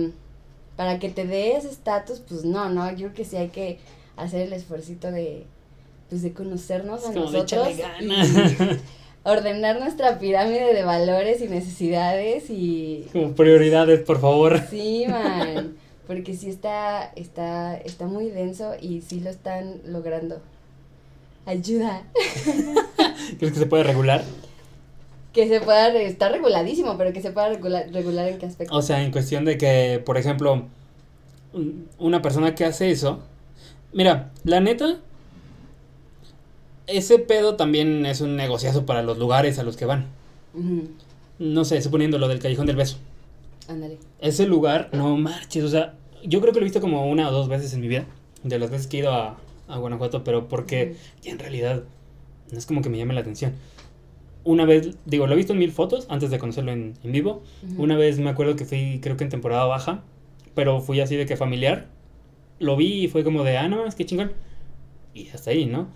para que te des estatus, pues no, no, yo creo que sí hay que hacer el esfuerzo de, pues de conocernos a nosotros. [LAUGHS] ordenar nuestra pirámide de valores y necesidades y... Como prioridades, por favor. Sí, man. porque sí está, está, está muy denso y sí lo están logrando. Ayuda. [LAUGHS] ¿Crees que se puede regular? Que se pueda, está reguladísimo, pero que se pueda regular, regular en qué aspecto. O sea, en cuestión de que, por ejemplo, un- una persona que hace eso, mira, la neta, ese pedo también es un negociazo para los lugares a los que van. No sé, suponiendo lo del Callejón del Beso. Ándale. Ese lugar, no marches, o sea, yo creo que lo he visto como una o dos veces en mi vida, de las veces que he ido a, a Guanajuato, pero porque ya en realidad no es como que me llame la atención. Una vez, digo, lo he visto en mil fotos antes de conocerlo en, en vivo. Una vez me acuerdo que fui, creo que en temporada baja, pero fui así de que familiar. Lo vi y fue como de, ah, no, es que chingón. Y hasta ahí, ¿no?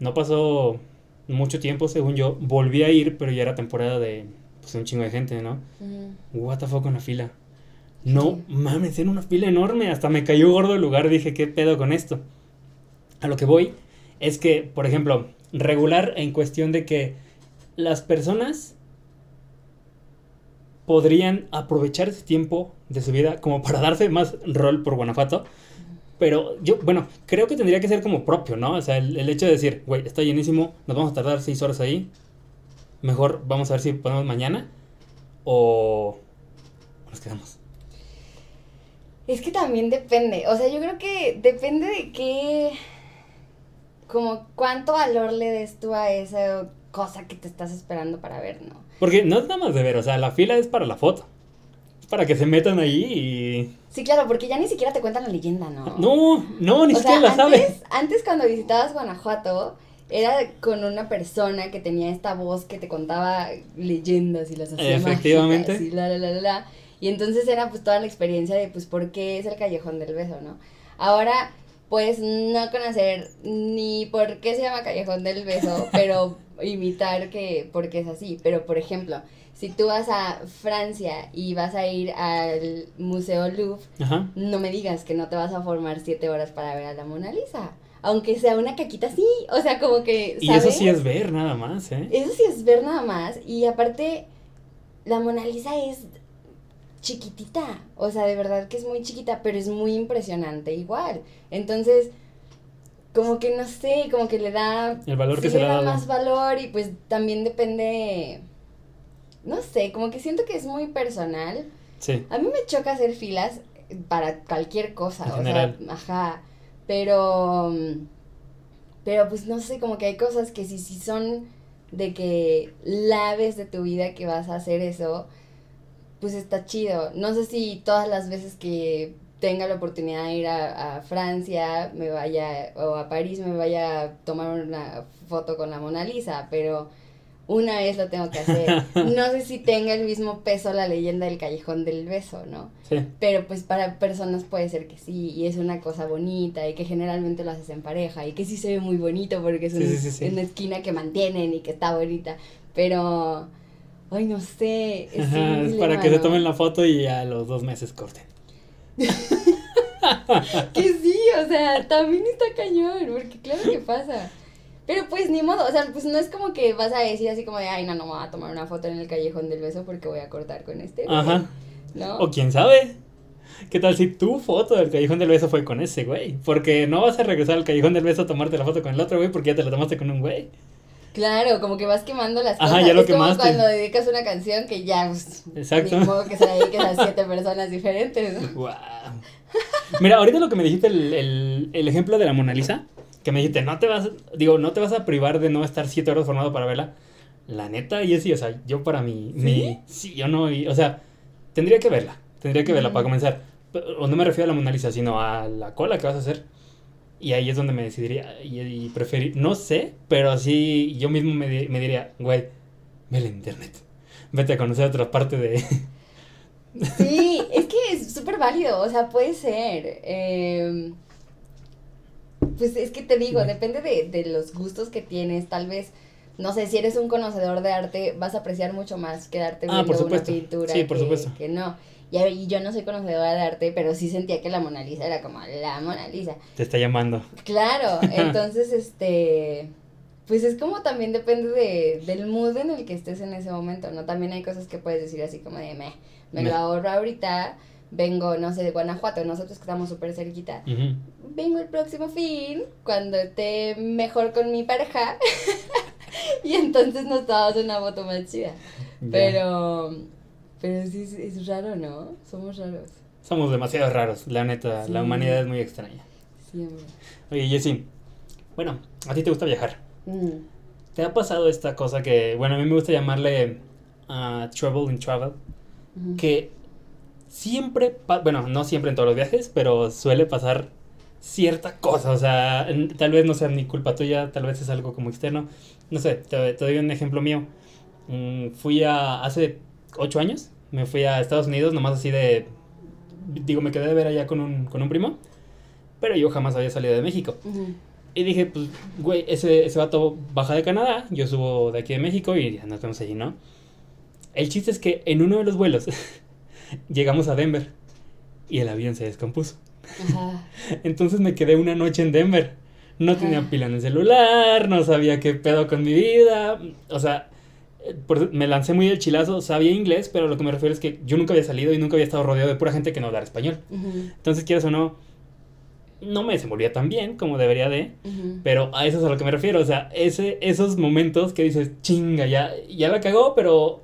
No pasó mucho tiempo, según yo. Volví a ir, pero ya era temporada de, pues, un chingo de gente, ¿no? Ujú. What the fuck con la fila. No mames, era una fila enorme. Hasta me cayó gordo el lugar. Dije, ¿qué pedo con esto? A lo que voy es que, por ejemplo, regular en cuestión de que las personas podrían aprovechar ese tiempo de su vida como para darse más rol por Guanajuato. Pero yo, bueno, creo que tendría que ser como propio, ¿no? O sea, el, el hecho de decir, güey, está llenísimo, nos vamos a tardar seis horas ahí. Mejor vamos a ver si podemos mañana. O nos quedamos. Es que también depende, o sea, yo creo que depende de qué, como cuánto valor le des tú a esa cosa que te estás esperando para ver, ¿no? Porque no es nada más de ver, o sea, la fila es para la foto. Es para que se metan ahí y... Sí, claro, porque ya ni siquiera te cuentan la leyenda, ¿no? No, no, ni o siquiera sea, la sabe. antes, antes cuando visitabas Guanajuato, era con una persona que tenía esta voz que te contaba leyendas y las hacía Efectivamente. mágicas y la, la, la, la. Y entonces era pues toda la experiencia de pues por qué es el Callejón del Beso, ¿no? Ahora pues no conocer ni por qué se llama Callejón del Beso, [LAUGHS] pero imitar que porque es así. Pero por ejemplo, si tú vas a Francia y vas a ir al Museo Louvre, Ajá. no me digas que no te vas a formar siete horas para ver a la Mona Lisa. Aunque sea una caquita así. O sea, como que. Y eso sí es ver nada más, ¿eh? Eso sí es ver nada más. Y aparte, la Mona Lisa es chiquitita. O sea, de verdad que es muy chiquita, pero es muy impresionante igual. Entonces, como que no sé, como que le da. El valor que se le da más valor y pues también depende. No sé, como que siento que es muy personal. Sí. A mí me choca hacer filas para cualquier cosa, En o general. sea, ajá, pero, pero pues no sé, como que hay cosas que si, si son de que la vez de tu vida que vas a hacer eso, pues está chido. No sé si todas las veces que tenga la oportunidad de ir a, a Francia, me vaya, o a París, me vaya a tomar una foto con la Mona Lisa, pero una vez lo tengo que hacer. [LAUGHS] No sé si tenga el mismo peso la leyenda del callejón del beso, ¿no? Sí. Pero pues para personas puede ser que sí, y es una cosa bonita, y que generalmente lo haces en pareja, y que sí se ve muy bonito porque es Sí, un- sí, sí, sí. una esquina que mantienen y que está bonita. Pero, ay, no sé. Es, Ajá, es para que se tomen la foto y a los dos meses corten. [LAUGHS] Que sí, o sea, también está cañón, porque claro que pasa. Pero pues ni modo, o sea, pues no es como que vas a decir así como de, ay, no, no me voy a tomar una foto en el callejón del beso porque voy a cortar con este. güey", Ajá. ¿No? O quién sabe. ¿Qué tal si tu foto del Callejón del Beso fue con ese güey? Porque no vas a regresar al Callejón del Beso a tomarte la foto con el otro güey porque ya te la tomaste con un güey. Claro, como que vas quemando las Ajá, cosas. ya lo es como quemaste. cuando dedicas una canción que ya, pues, Exacto. modo que se dediques a siete [LAUGHS] personas diferentes, ¿no? Wow. Mira, ahorita lo que me dijiste, el, el, el ejemplo de la Mona Lisa, que me dijiste, no te vas, digo, no te vas a privar de no estar siete horas formado para verla. La neta, y sí, o sea, yo para mi, mi, sí, yo no, y- o sea, tendría que verla, tendría que verla para Ujú. comenzar. O no me refiero a la Mona Lisa, sino a la cola que vas a hacer. Y ahí es donde me decidiría y, y preferir, no sé, pero así yo mismo me, me diría, güey, vele en internet. Vete a conocer otra parte de... [LAUGHS] Sí, es que es súper válido, o sea, puede ser. eh, pues es que te digo, depende de, de los gustos que tienes, tal vez, no sé, si eres un conocedor de arte, vas a apreciar mucho más quedarte Ah, viendo por una pintura Sí, por que, supuesto. que no. Y, a- y yo no soy conocedora de arte, pero sí sentía que la Mona Lisa era como la Mona Lisa. Te está llamando. Claro, [LAUGHS] entonces, este, pues es como también depende de, del mood en el que estés en ese momento, ¿no? También hay cosas que puedes decir así como de, me, me lo ahorro ahorita, vengo, no sé, de Guanajuato, nosotros que estamos súper cerquita, vengo el próximo fin, cuando esté mejor con mi pareja, [LAUGHS] y entonces nos tomamos una foto más chida. Pero, pero sí, es, es raro, ¿no? Somos raros. Somos demasiado raros, la neta. La Sí. humanidad es muy extraña. Siempre. Oye, Jessy, bueno, a ti te gusta viajar. Mm. ¿Te ha pasado esta cosa que, bueno, a mí me gusta llamarle ah, trouble in travel? Que siempre, bueno, no siempre en todos los viajes, pero suele pasar cierta cosa. O sea, tal vez no sea ni culpa tuya, tal vez es algo como externo. No sé, te, te doy un ejemplo mío. Mm, fui a, hace ocho años, me fui a Estados Unidos, nomás así de, digo, me quedé de ver allá con un, con un primo, pero yo jamás había salido de México. Y dije, pues, güey, ese, ese vato baja de Canadá, yo subo de aquí de México y ya nos vemos allí, ¿no? El chiste es que en uno de los vuelos [LAUGHS] llegamos a Denver y el avión se descompuso. Ajá. [LAUGHS] Entonces me quedé una noche en Denver. No tenía pila en el celular, no sabía qué pedo con mi vida. O sea, me lancé muy del chilazo, sabía inglés, pero lo que me refiero es que yo nunca había salido y nunca había estado rodeado de pura gente que no hablara español. Entonces, quieras o no, no me desenvolvía tan bien como debería de. Pero a eso es a lo que me refiero, o sea, ese, esos momentos que dices, chinga, ya, ya la cagó, pero,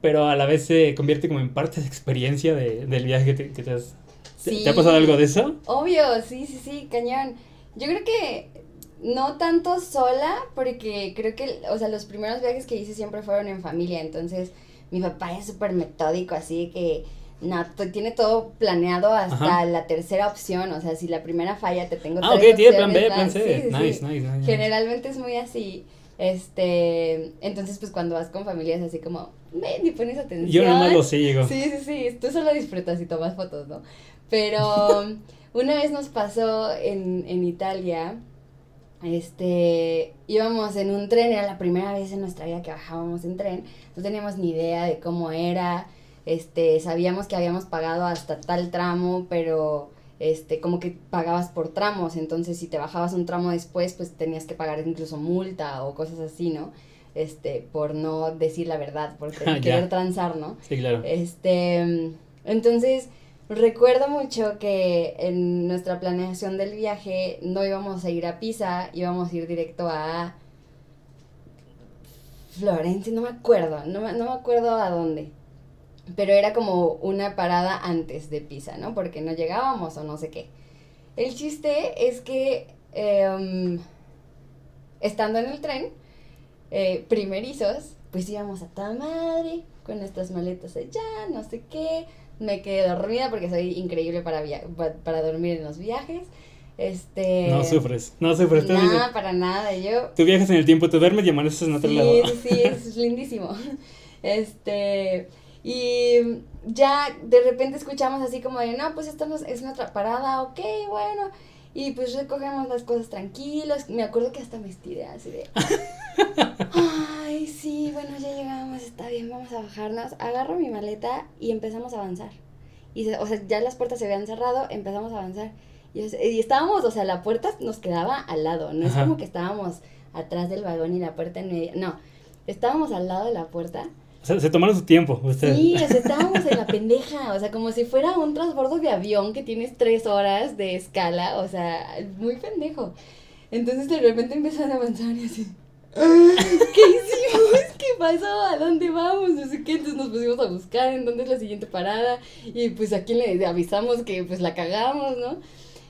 pero a la vez se convierte como en parte de experiencia de- del viaje que te, que te has... ¿te- Sí. ¿Te ha pasado algo de eso? Obvio, sí, sí, sí, cañón. Yo creo que no tanto sola, porque creo que, o sea, los primeros viajes que hice siempre fueron en familia, entonces mi papá es súper metódico, así que, no, tiene todo planeado hasta Ajá. la tercera opción, o sea, si la primera falla te tengo Ah, ok, tiene plan B, plan. C. Sí, sí, nice, sí. nice, nice. Generalmente es muy así. Este, entonces pues cuando vas con familia es así como, ven y pones atención. Yo nomás lo sigo. Sí, sí, sí, tú solo disfrutas y tomas fotos, ¿no? Pero [LAUGHS] una vez nos pasó en, en Italia, este, íbamos en un tren, era la primera vez en nuestra vida que bajábamos en tren, no teníamos ni idea de cómo era, este, sabíamos que habíamos pagado hasta tal tramo, pero este, como que pagabas por tramos, entonces si te bajabas un tramo después, pues tenías que pagar incluso multa o cosas así, ¿no? Este, por no decir la verdad, por [LAUGHS] querer transar, ¿no? Sí, claro. Este, entonces, recuerdo mucho que en nuestra planeación del viaje no íbamos a ir a Pisa, íbamos a ir directo a Florencia, no me acuerdo, no me, no me acuerdo a dónde. Pero era como una parada antes de Pisa, ¿no? Porque no llegábamos o no sé qué. El chiste es que em, estando en el tren, eh, primerizos, pues íbamos a toda madre, con nuestras maletas allá, no sé qué. Me quedé dormida porque soy increíble para, via- pa- para dormir en los viajes. Este. No sufres, no sufres. Tú, Nada, para nada. Yo. tú viajas en el tiempo, tú duermes y amaneces en otro Sí, lado. sí, sí, es [LAUGHS] lindísimo. Este. Y ya de repente escuchamos así como de, no, pues esta es nuestra parada, ok, bueno. Y pues recogemos las cosas tranquilos. Me acuerdo que hasta me estiré así de. [LAUGHS] Sí, bueno, ya llegamos, está bien, vamos a bajarnos. Agarro mi maleta y empezamos a avanzar. Y, se- o sea, ya las puertas se habían cerrado, empezamos a avanzar. Y, es- y estábamos, o sea, la puerta nos quedaba al lado, no es Ajá. como que estábamos atrás del vagón y la puerta en medio. No, estábamos al lado de la puerta. O sea, se tomaron su tiempo, ustedes. Sí, o sea, [LAUGHS] estábamos en la pendeja, o sea, como si fuera un transbordo de avión que tienes tres horas de escala, o sea, muy pendejo. Entonces de repente empiezan a avanzar y así. "Ah, [LAUGHS] ¿Qué hicimos? ¿Qué pasó? ¿A dónde vamos? No sé qué. Entonces nos pusimos a buscar en dónde es la siguiente parada. Y pues a quién le avisamos que pues la cagamos, ¿no?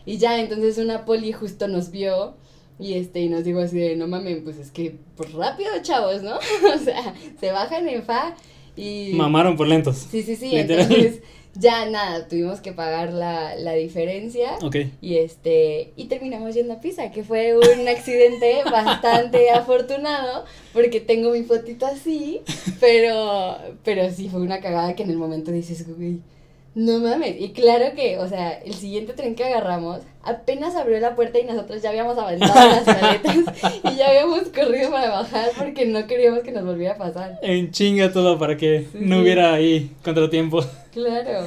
Y ya, entonces una poli justo nos vio y este, y nos dijo así de, no mames, pues es que, pues rápido, chavos, ¿no? [LAUGHS] o sea, se bajan en fa y... Mamaron por lentos. Sí, sí, sí, Literal. entonces ya nada, tuvimos que pagar la, la diferencia. Ok. Y este, y terminamos yendo a Pisa, que fue un accidente [LAUGHS] bastante afortunado, porque tengo mi fotito así, pero, pero sí fue una cagada que en el momento dices, güey, no mames. Y claro que, o sea, el siguiente tren que agarramos, apenas abrió la puerta y nosotros ya habíamos avanzado las [LAUGHS] maletas y ya habíamos corrido para bajar porque no queríamos que nos volviera a pasar. En chinga todo para que Sí, no hubiera ahí contratiempo. Claro.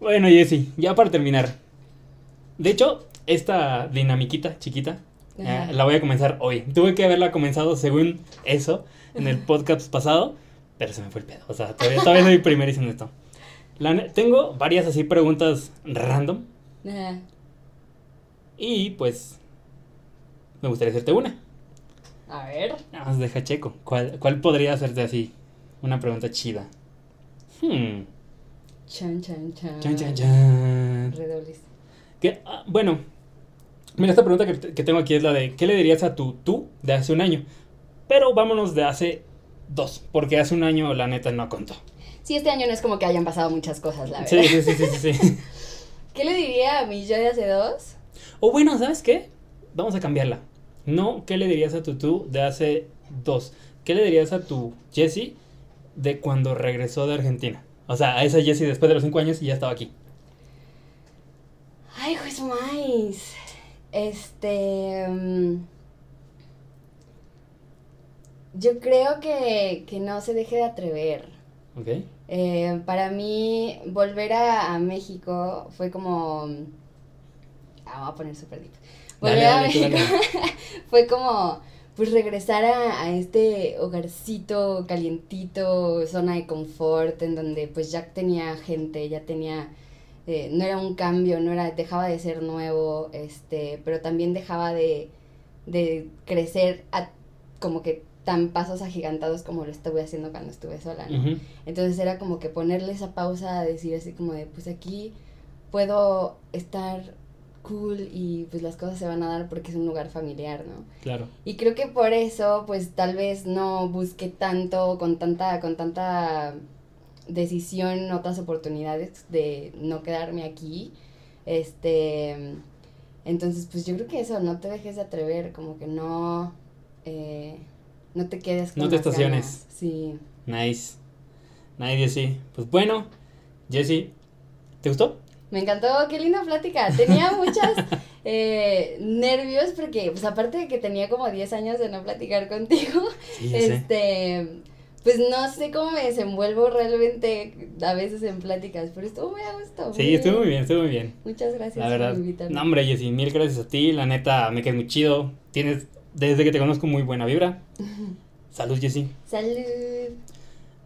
Bueno, Jessy, ya para terminar. De hecho, esta dinamiquita chiquita eh, la voy a comenzar hoy. Tuve que haberla comenzado según eso en el podcast pasado, pero se me fue el pedo. O sea, todavía, todavía soy primerísimo en esto. La tengo varias así preguntas random. Ajá. Y pues. Me gustaría hacerte una. A ver. Nada más deja checo. ¿Cuál, cuál podría hacerte así? Una pregunta chida. Hmm. Chan, chan, chan. Chan, chan, chan. Redobles. Que, ah, bueno, mira, esta pregunta que, que tengo aquí es la de ¿qué le dirías a tu tú de hace un año? Pero vámonos de hace dos, porque hace un año la neta no contó. Sí, este año no es como que hayan pasado muchas cosas, la verdad. Sí, sí, sí, sí, sí. [LAUGHS] ¿Qué le diría a mi yo de hace dos? O bueno, ¿sabes qué? Vamos a cambiarla. No, ¿qué le dirías a tu tú de hace dos? ¿Qué le dirías a tu Jessie de cuando regresó de Argentina? O sea, a esa Jessie después de los cinco años y ya estaba aquí. Ay, juez mais. Este. mm, Yo creo que, que no se deje de atrever. ¿Ok? Eh, para mí, volver a, a México fue como. Ah, voy a poner súper deep. Dale, Volver a dale, México [LAUGHS] fue como. Pues regresar a, a este hogarcito calientito, zona de confort, en donde pues ya tenía gente, ya tenía. eh, no era un cambio, no era. dejaba de ser nuevo, este, pero también dejaba de, de crecer a como que tan pasos agigantados como lo estuve haciendo cuando estuve sola, ¿no? Entonces era como que ponerle esa pausa a decir así como de, pues aquí puedo estar cool y pues las cosas se van a dar porque es un lugar familiar, ¿no? Claro. Y creo que por eso pues tal vez no busqué tanto, con tanta, con tanta decisión, otras oportunidades de no quedarme aquí. Este, entonces pues yo creo que eso, no te dejes de atrever, como que no, eh, no te quedes con No te las estaciones. ganas. Sí. Nice. Nice, Jessie. Pues bueno, Jessie, ¿te gustó? Me encantó, qué linda plática. Tenía [LAUGHS] muchas eh, nervios porque, pues aparte de que tenía como 10 años de no platicar contigo, Sí, sé. este, pues no sé cómo me desenvuelvo realmente a veces en pláticas, pero estuvo muy a gusto. Sí, estuvo muy bien, estuvo muy bien. Muchas gracias La verdad. por invitarme. No, hombre, Jessie, mil gracias a ti. La neta, me quedé muy chido. Tienes, desde que te conozco, muy buena vibra. Salud, Jessie. Salud.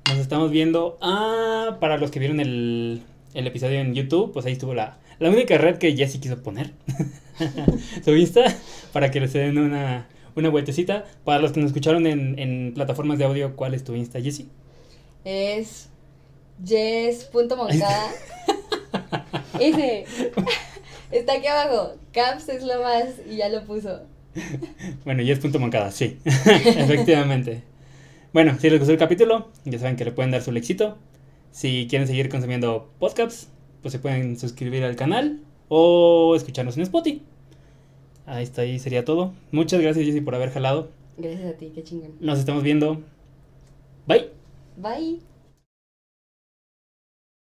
Nos estamos viendo. Ah, para los que vieron el, el episodio en YouTube, pues ahí estuvo la, la única red que Jessie quiso poner. [LAUGHS] Su Insta, para que les den una, una vueltecita. Para los que nos escucharon en, en plataformas de audio, ¿cuál es tu Insta, Jessie? Es Jess.moncada. Ese. [LAUGHS] Está aquí abajo. Caps es lo más y ya lo puso. [LAUGHS] Bueno, y es punto moncada, sí. [LAUGHS] Efectivamente. Bueno, si les gustó el capítulo, ya saben que le pueden dar su éxito. Si quieren seguir consumiendo podcasts, pues se pueden suscribir al canal o escucharnos en Spotify. Ahí está, ahí sería todo. Muchas gracias, Jessy, por haber jalado. Gracias a ti, qué chingón. Nos estamos viendo. Bye. Bye.